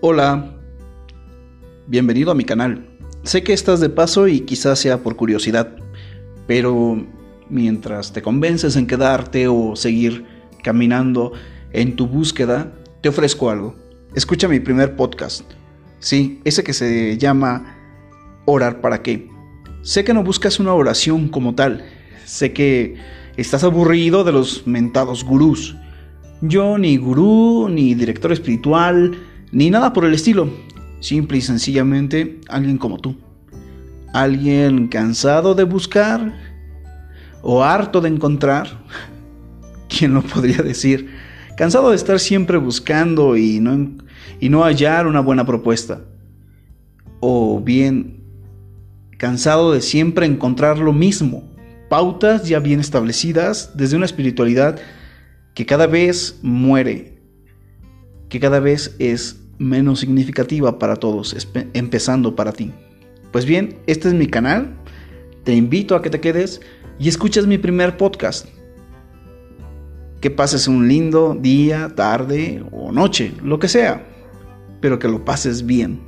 Hola, bienvenido a mi canal. Sé que estás de paso y quizás sea por curiosidad, pero mientras te convences en quedarte o seguir caminando en tu búsqueda, te ofrezco algo. Escucha mi primer podcast. Sí, ese que se llama Orar para qué. Sé que no buscas una oración como tal. Sé que estás aburrido de los mentados gurús. Yo ni gurú, ni director espiritual, ni nada por el estilo. Simple y sencillamente alguien como tú. Alguien cansado de buscar o harto de encontrar. ¿Quién lo podría decir? Cansado de estar siempre buscando y no, y no hallar una buena propuesta. O bien cansado de siempre encontrar lo mismo. Pautas ya bien establecidas desde una espiritualidad que cada vez muere que cada vez es menos significativa para todos, empezando para ti. Pues bien, este es mi canal, te invito a que te quedes y escuches mi primer podcast. Que pases un lindo día, tarde o noche, lo que sea, pero que lo pases bien.